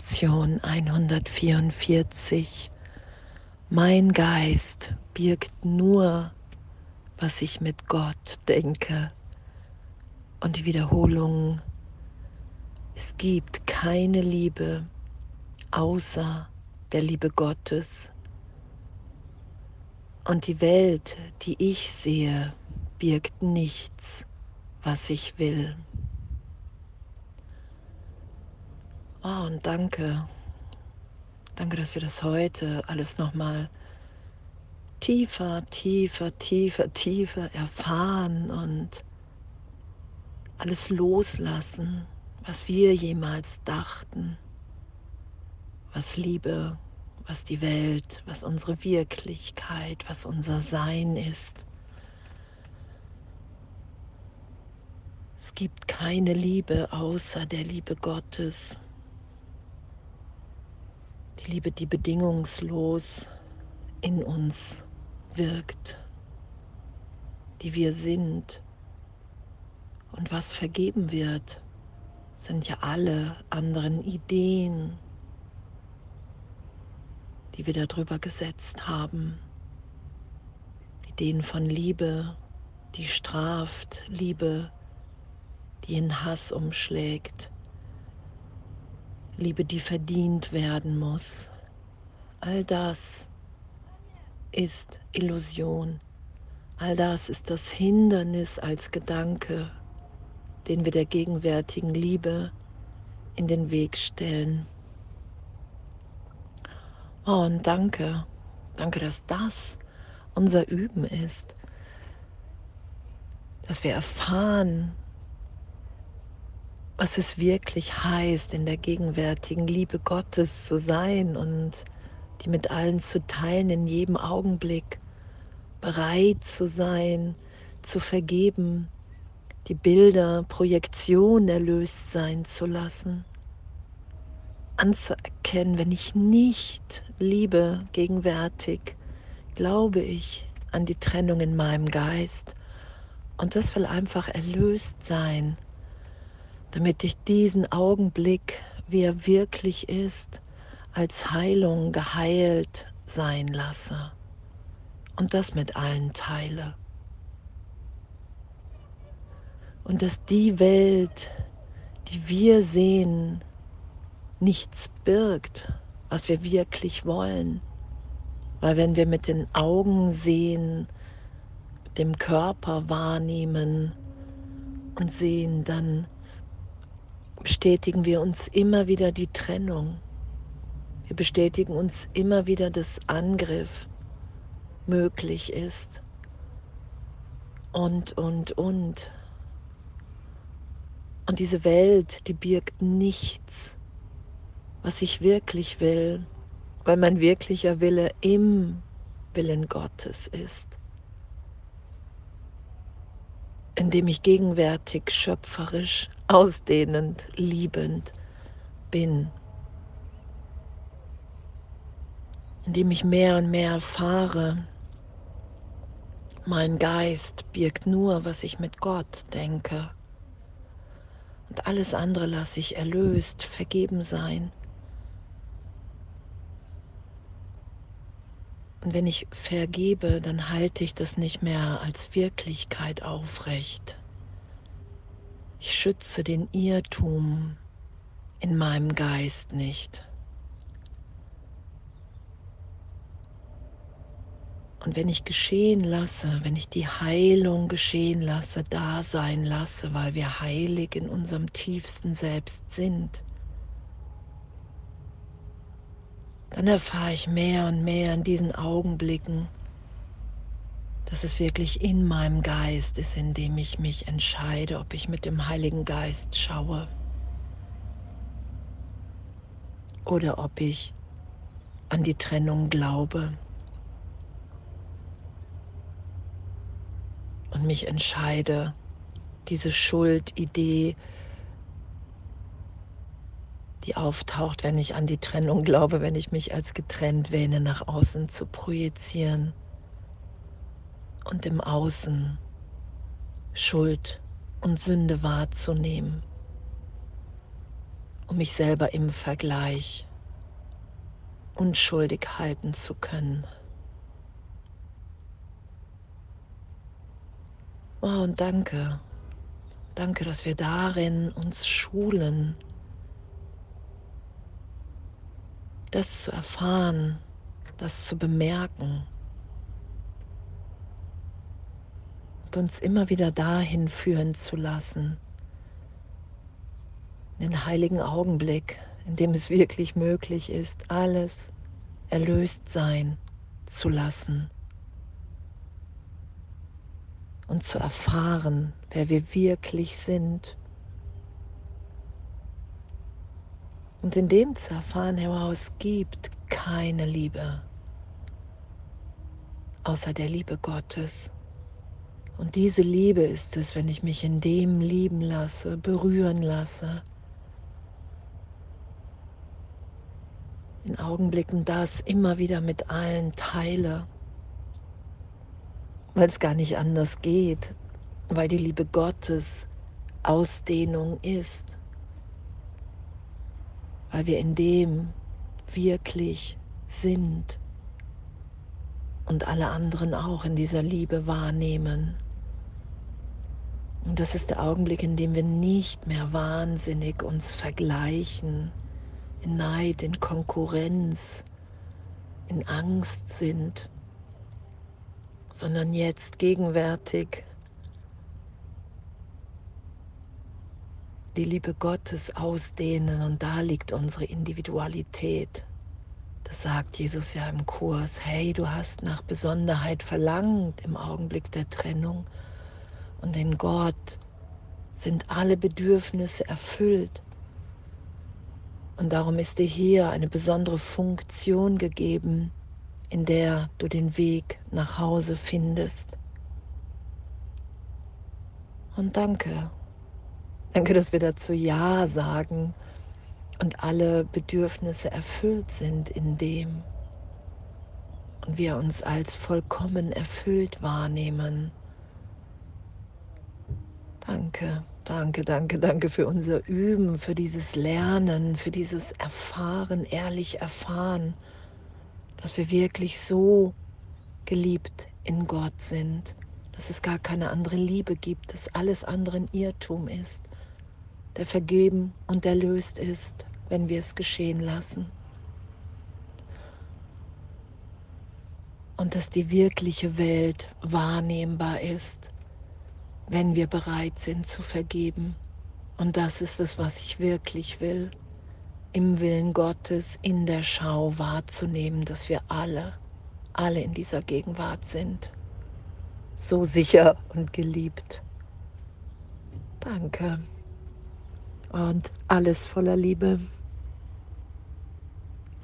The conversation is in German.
Lektion 144. Mein Geist birgt nur, was ich mit Gott denke. Und die Wiederholung, es gibt keine Liebe außer der Liebe Gottes. Und die Welt, die ich sehe, birgt nichts, was ich will. Oh, und danke. Danke, dass wir das heute alles nochmal tiefer, tiefer, tiefer, tiefer erfahren und alles loslassen, was wir jemals dachten, was Liebe, was die Welt, was unsere Wirklichkeit, was unser Sein ist. Es gibt keine Liebe außer der Liebe Gottes. Die Liebe, die bedingungslos in uns wirkt, die wir sind. Und was vergeben wird, sind ja alle anderen Ideen, die wir darüber gesetzt haben. Ideen von Liebe, die straft, Liebe, die in Hass umschlägt, Liebe, die verdient werden muss. All das ist Illusion. All das ist das Hindernis als Gedanke, den wir der gegenwärtigen Liebe in den Weg stellen. Oh, und danke, danke, dass das unser Üben ist, dass wir erfahren, was es wirklich heißt, in der gegenwärtigen Liebe Gottes zu sein und die mit allen zu teilen in jedem Augenblick, bereit zu sein, zu vergeben, die Bilder, Projektion erlöst sein zu lassen, anzuerkennen, wenn ich nicht liebe gegenwärtig, glaube ich an die Trennung in meinem Geist. Und das will einfach erlöst sein damit ich diesen Augenblick, wie er wirklich ist, als Heilung geheilt sein lasse und das mit allen teile. Und dass die Welt, die wir sehen, nichts birgt, was wir wirklich wollen. Weil wenn wir mit den Augen sehen, mit dem Körper wahrnehmen und sehen, dann bestätigen wir uns immer wieder die Trennung. Wir bestätigen uns immer wieder, dass Angriff möglich ist. Und, und, und. Und diese Welt, die birgt nichts, was ich wirklich will, weil mein wirklicher Wille im Willen Gottes ist, indem ich gegenwärtig schöpferisch ausdehnend, liebend bin, indem ich mehr und mehr erfahre, mein Geist birgt nur, was ich mit Gott denke. Und alles andere lasse ich erlöst, vergeben sein. Und wenn ich vergebe, dann halte ich das nicht mehr als Wirklichkeit aufrecht. Ich schütze den Irrtum in meinem Geist nicht. Und wenn ich geschehen lasse, wenn ich die Heilung geschehen lasse, da sein lasse, weil wir heilig in unserem tiefsten Selbst sind, dann erfahre ich mehr und mehr in diesen Augenblicken, dass es wirklich in meinem Geist ist, in dem ich mich entscheide, ob ich mit dem Heiligen Geist schaue. Oder ob ich an die Trennung glaube und mich entscheide, diese Schuldidee, die auftaucht, wenn ich an die Trennung glaube, wenn ich mich als getrennt wähne, nach außen zu projizieren und im Außen Schuld und Sünde wahrzunehmen. um mich selber im Vergleich unschuldig halten zu können. Oh, und danke, danke, dass wir darin uns schulen, das zu erfahren, das zu bemerken und uns immer wieder dahin führen zu lassen, den heiligen Augenblick, in dem es wirklich möglich ist, alles erlöst sein zu lassen und zu erfahren, wer wir wirklich sind. Und in dem zu erfahren, Herr, es gibt keine Liebe außer der Liebe Gottes. Und diese Liebe ist es, wenn ich mich in dem lieben lasse, berühren lasse, in Augenblicken das immer wieder mit allen teile, weil es gar nicht anders geht, weil die Liebe Gottes Ausdehnung ist, weil wir in dem wirklich sind und alle anderen auch in dieser Liebe wahrnehmen. Und das ist der Augenblick, in dem wir nicht mehr wahnsinnig uns vergleichen, in Neid, in Konkurrenz, in Angst sind, sondern jetzt gegenwärtig die Liebe Gottes ausdehnen und da liegt unsere Individualität. Das sagt Jesus ja im Kurs. Hey, du hast nach Besonderheit verlangt im Augenblick der Trennung und in Gott sind alle Bedürfnisse erfüllt. Und darum ist dir hier eine besondere Funktion gegeben, in der du den Weg nach Hause findest. Und danke. Danke, dass wir dazu Ja sagen und alle Bedürfnisse erfüllt sind in dem. Und wir uns als vollkommen erfüllt wahrnehmen. Danke. Danke, danke, danke für unser Üben, für dieses Lernen, für dieses Erfahren, ehrlich erfahren, dass wir wirklich so geliebt in Gott sind, dass es gar keine andere Liebe gibt, dass alles andere ein Irrtum ist, der vergeben und erlöst ist, wenn wir es geschehen lassen. Und dass die wirkliche Welt wahrnehmbar ist wenn wir bereit sind zu vergeben. Und das ist es, was ich wirklich will, im Willen Gottes in der Schau wahrzunehmen, dass wir alle, alle in dieser Gegenwart sind. So sicher und geliebt. Danke. Und alles voller Liebe.